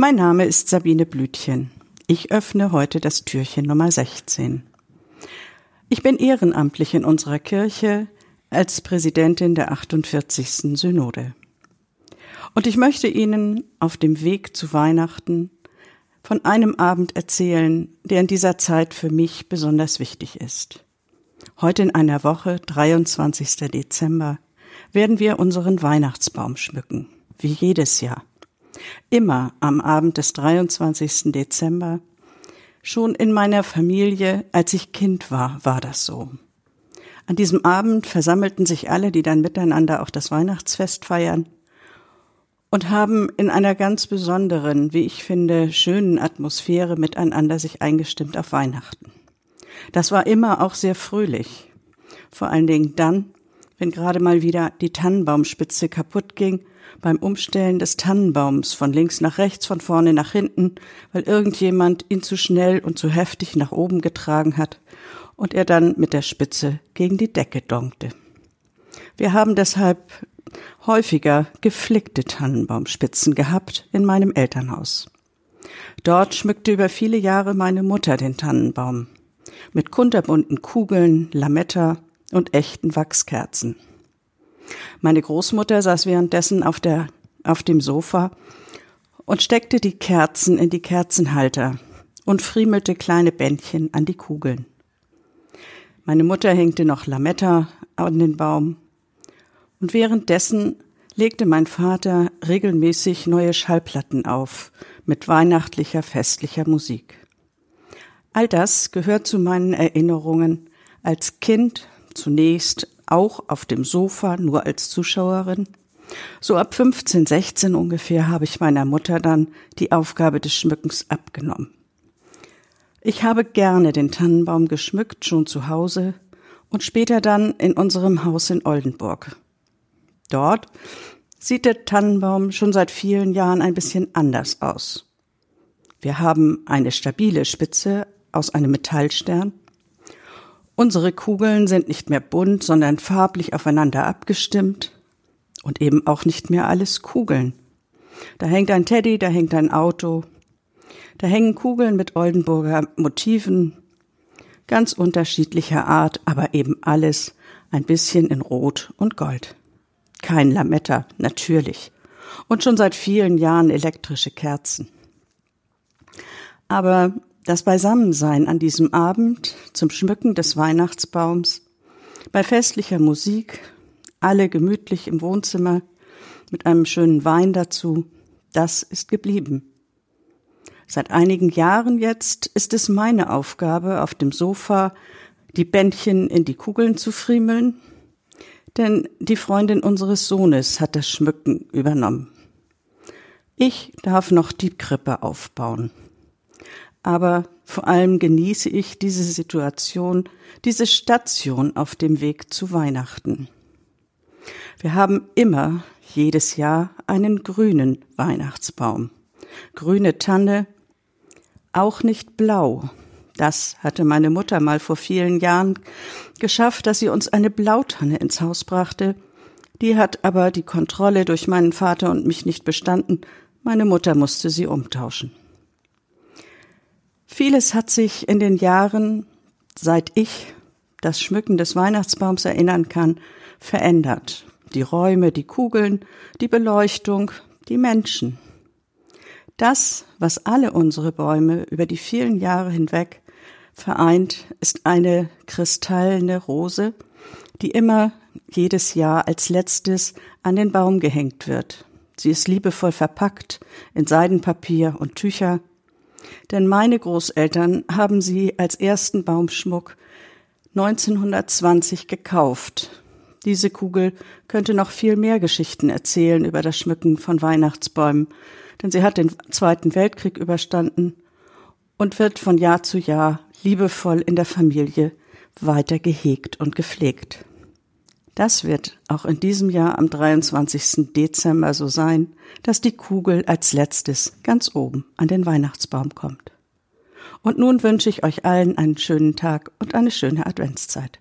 Mein Name ist Sabine Blütchen. Ich öffne heute das Türchen Nummer 16. Ich bin ehrenamtlich in unserer Kirche als Präsidentin der 48. Synode. Und ich möchte Ihnen auf dem Weg zu Weihnachten von einem Abend erzählen, der in dieser Zeit für mich besonders wichtig ist. Heute in einer Woche, 23. Dezember, werden wir unseren Weihnachtsbaum schmücken, wie jedes Jahr. Immer am Abend des 23. Dezember. Schon in meiner Familie, als ich Kind war, war das so. An diesem Abend versammelten sich alle, die dann miteinander auch das Weihnachtsfest feiern, und haben in einer ganz besonderen, wie ich finde, schönen Atmosphäre miteinander sich eingestimmt auf Weihnachten. Das war immer auch sehr fröhlich. Vor allen Dingen dann, wenn gerade mal wieder die Tannenbaumspitze kaputt ging beim Umstellen des Tannenbaums von links nach rechts, von vorne nach hinten, weil irgendjemand ihn zu schnell und zu heftig nach oben getragen hat und er dann mit der Spitze gegen die Decke donkte. Wir haben deshalb häufiger geflickte Tannenbaumspitzen gehabt in meinem Elternhaus. Dort schmückte über viele Jahre meine Mutter den Tannenbaum mit kunterbunten Kugeln, Lametta und echten Wachskerzen. Meine Großmutter saß währenddessen auf der auf dem Sofa und steckte die Kerzen in die Kerzenhalter und friemelte kleine Bändchen an die Kugeln. Meine Mutter hängte noch Lametta an den Baum und währenddessen legte mein Vater regelmäßig neue Schallplatten auf mit weihnachtlicher, festlicher Musik. All das gehört zu meinen Erinnerungen als Kind zunächst auch auf dem Sofa nur als Zuschauerin. So ab 15, 16 ungefähr habe ich meiner Mutter dann die Aufgabe des Schmückens abgenommen. Ich habe gerne den Tannenbaum geschmückt, schon zu Hause und später dann in unserem Haus in Oldenburg. Dort sieht der Tannenbaum schon seit vielen Jahren ein bisschen anders aus. Wir haben eine stabile Spitze aus einem Metallstern. Unsere Kugeln sind nicht mehr bunt, sondern farblich aufeinander abgestimmt und eben auch nicht mehr alles Kugeln. Da hängt ein Teddy, da hängt ein Auto, da hängen Kugeln mit Oldenburger Motiven, ganz unterschiedlicher Art, aber eben alles ein bisschen in Rot und Gold. Kein Lametta, natürlich. Und schon seit vielen Jahren elektrische Kerzen. Aber das Beisammensein an diesem Abend zum Schmücken des Weihnachtsbaums, bei festlicher Musik, alle gemütlich im Wohnzimmer, mit einem schönen Wein dazu, das ist geblieben. Seit einigen Jahren jetzt ist es meine Aufgabe, auf dem Sofa die Bändchen in die Kugeln zu friemeln denn die Freundin unseres Sohnes hat das Schmücken übernommen. Ich darf noch die Krippe aufbauen. Aber vor allem genieße ich diese Situation, diese Station auf dem Weg zu Weihnachten. Wir haben immer jedes Jahr einen grünen Weihnachtsbaum. Grüne Tanne, auch nicht blau, das hatte meine Mutter mal vor vielen Jahren geschafft, dass sie uns eine Blautanne ins Haus brachte. Die hat aber die Kontrolle durch meinen Vater und mich nicht bestanden. Meine Mutter musste sie umtauschen. Vieles hat sich in den Jahren, seit ich das Schmücken des Weihnachtsbaums erinnern kann, verändert. Die Räume, die Kugeln, die Beleuchtung, die Menschen. Das, was alle unsere Bäume über die vielen Jahre hinweg vereint ist eine kristallene Rose, die immer jedes Jahr als letztes an den Baum gehängt wird. Sie ist liebevoll verpackt in Seidenpapier und Tücher, denn meine Großeltern haben sie als ersten Baumschmuck 1920 gekauft. Diese Kugel könnte noch viel mehr Geschichten erzählen über das Schmücken von Weihnachtsbäumen, denn sie hat den Zweiten Weltkrieg überstanden und wird von Jahr zu Jahr liebevoll in der Familie weiter gehegt und gepflegt. Das wird auch in diesem Jahr am 23. Dezember so sein, dass die Kugel als letztes ganz oben an den Weihnachtsbaum kommt. Und nun wünsche ich euch allen einen schönen Tag und eine schöne Adventszeit.